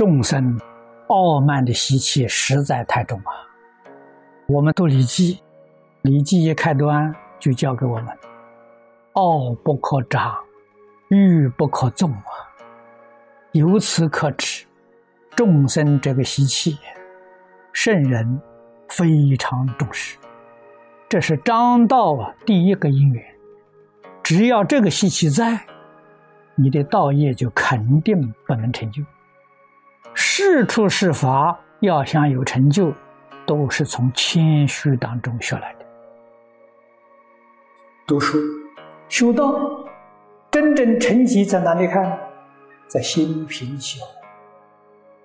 众生傲慢的习气实在太重啊！我们读《礼记》，《礼记》一开端就教给我们：傲不可长，欲不可纵啊！由此可知，众生这个习气，圣人非常重视。这是张道啊第一个因缘。只要这个习气在，你的道业就肯定不能成就。是处是法，要想有成就，都是从谦虚当中学来的。读书修道，真正成绩在哪里看？在心平气和。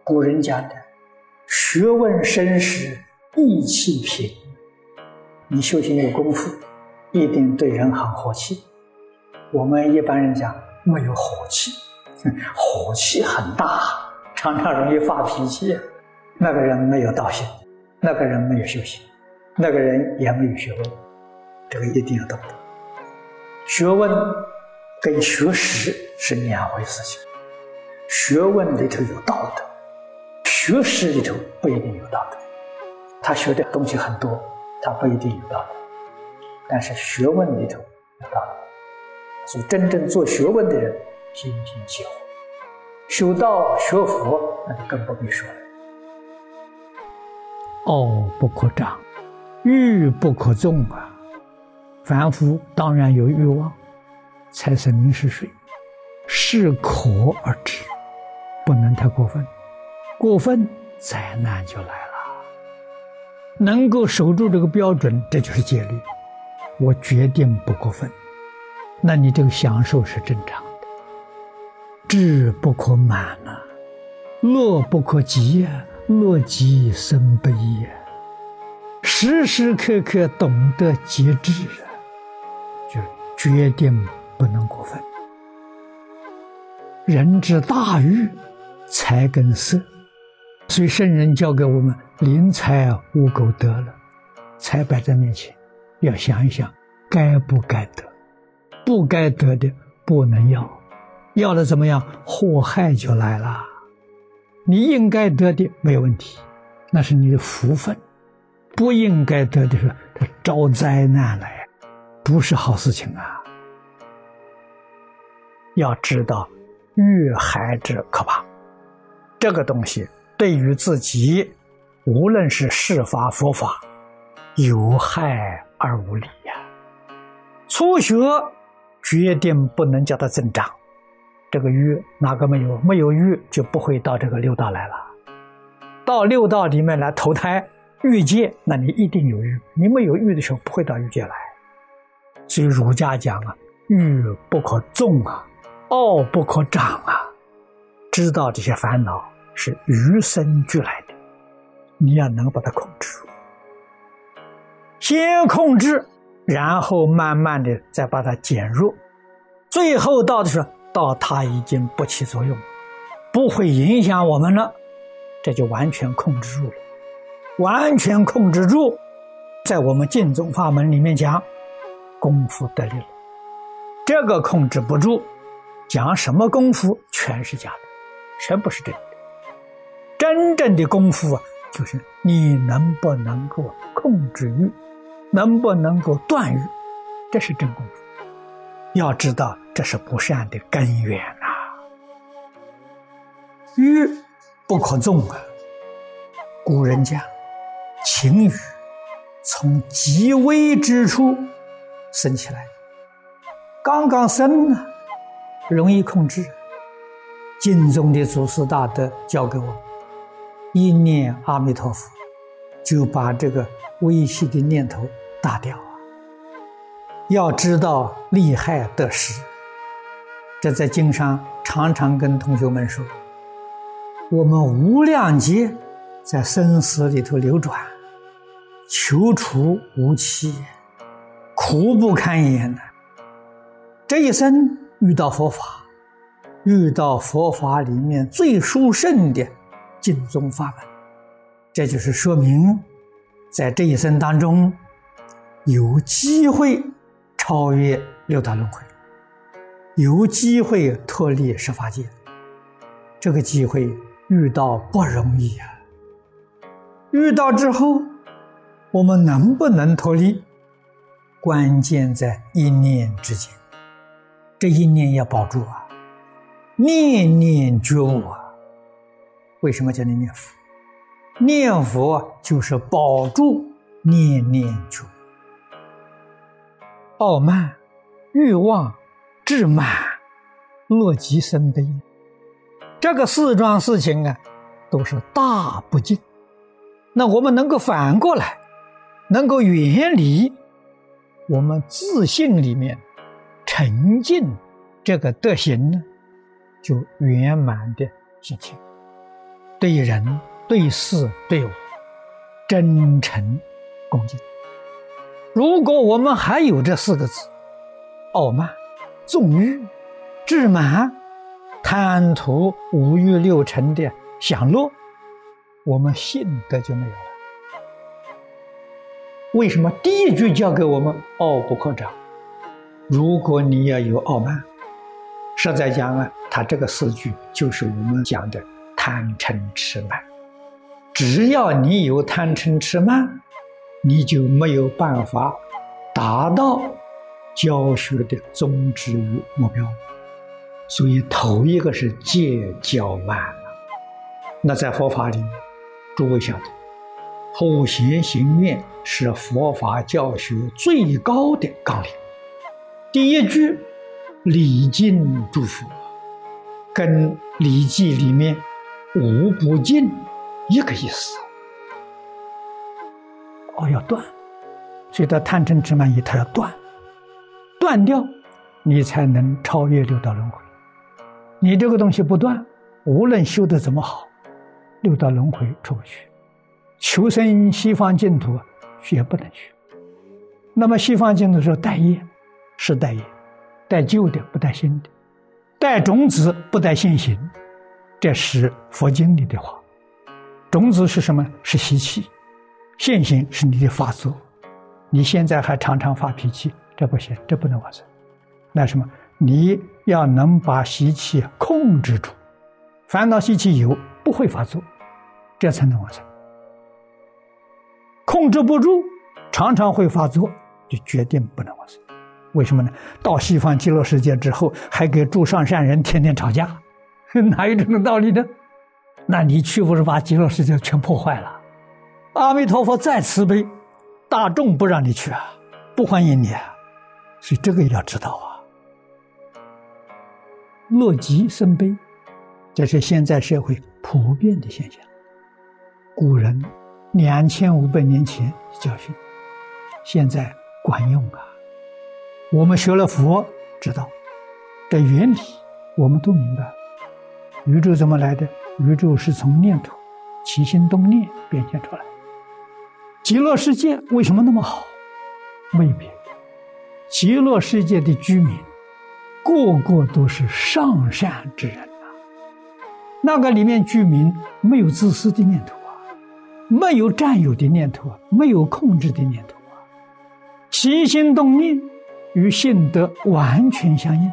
古人讲的“学问深时意气平”，你修行有功夫，一定对人很和气。我们一般人讲没有火气，火气很大。常常容易发脾气，那个人没有道心，那个人没有修行，那个人也没有学问，这个一定要懂得。学问跟学识是两回事情，学问里头有道德，学识里头不一定有道德。他学的东西很多，他不一定有道德，但是学问里头有道德。所以真正做学问的人，心平气和。修道学佛，那就更不必说了。傲不可长，欲不可纵啊！凡夫当然有欲望，财神名是水，适可而止，不能太过分。过分，灾难就来了。能够守住这个标准，这就是戒律。我决定不过分，那你这个享受是正常。志不可满啊，乐不可极呀，乐极生悲呀。时时刻刻懂得节制啊，就决定不能过分。人之大欲，财跟色，所以圣人教给我们：临财勿苟得了，财摆在面前，要想一想，该不该得，不该得的不能要。要的怎么样？祸害就来了。你应该得的没有问题，那是你的福分；不应该得的是招灾难来，不是好事情啊。要知道，遇害之可怕。这个东西对于自己，无论是事法佛法，有害而无利呀。初学决定不能叫它增长。这个欲哪个没有？没有欲就不会到这个六道来了。到六道里面来投胎欲界，那你一定有欲。你没有欲的时候，不会到欲界来。所以儒家讲啊，欲不可纵啊，傲不可长啊。知道这些烦恼是与生俱来的，你要能把它控制住。先控制，然后慢慢的再把它减弱，最后到的时候。到它已经不起作用，不会影响我们了，这就完全控制住了。完全控制住，在我们净宗法门里面讲，功夫得力了。这个控制不住，讲什么功夫全是假的，全不是真的。真正的功夫啊，就是你能不能够控制欲，能不能够断欲，这是真功夫。要知道，这是不善的根源呐。欲不可纵啊！古人讲，情欲从极微之处生起来，刚刚生呢，容易控制。净宗的祖师大德教给我，一念阿弥陀佛，就把这个微细的念头打掉啊。要知道利害得失，这在经上常常跟同学们说。我们无量劫在生死里头流转，求除无期，苦不堪言的。这一生遇到佛法，遇到佛法里面最殊胜的净宗法门，这就是说明，在这一生当中有机会。超越六道轮回，有机会脱离十法界，这个机会遇到不容易啊！遇到之后，我们能不能脱离？关键在一念之间，这一念要保住啊！念念觉悟啊！为什么叫你念佛？念佛就是保住念念觉。傲慢、欲望、志满、乐极生悲。这个四桩事情啊，都是大不敬。那我们能够反过来，能够远离我们自信里面沉静这个德行呢，就圆满的心情，对人、对事、对我真诚恭敬。如果我们还有这四个字：傲慢、纵欲、志满。贪图五欲六尘的享乐，我们信德就没有了。为什么第一句教给我们“傲不可长”？如果你要有傲慢，实在讲啊，他这个四句就是我们讲的贪嗔痴慢。只要你有贪嗔痴慢，你就没有办法达到教学的宗旨与目标。所以，头一个是戒教慢了。那在佛法里，诸位晓得，普贤行愿是佛法教学最高的纲领。第一句礼敬诸佛，跟《礼记》里面无不敬一个意思。哦，要断，所以他贪嗔痴慢疑，他要断，断掉，你才能超越六道轮回。你这个东西不断，无论修得怎么好，六道轮回出不去，求生西方净土也不能去。那么西方净土说带业，是带业，带旧的不带新的，带种子不带现行，这是佛经里的话。种子是什么？是习气，现行是你的发作。你现在还常常发脾气，这不行，这不能完成。那什么？你要能把习气控制住，烦恼习气有不会发作，这才能完成。控制不住，常常会发作，就决定不能完成。为什么呢？到西方极乐世界之后，还跟诸上善人天天吵架，哪有这种道理呢？那你去不是把极乐世界全破坏了？阿弥陀佛再慈悲，大众不让你去啊，不欢迎你啊，所以这个要知道啊。乐极生悲，这是现在社会普遍的现象。古人两千五百年前教训，现在管用啊！我们学了佛，知道这原理，我们都明白。宇宙怎么来的？宇宙是从念头起心动念变现出来。极乐世界为什么那么好？没别的，极乐世界的居民。个个都是上善之人呐，那个里面居民没有自私的念头啊，没有占有的念头啊，没有控制的念头啊，起心动念与性德完全相应。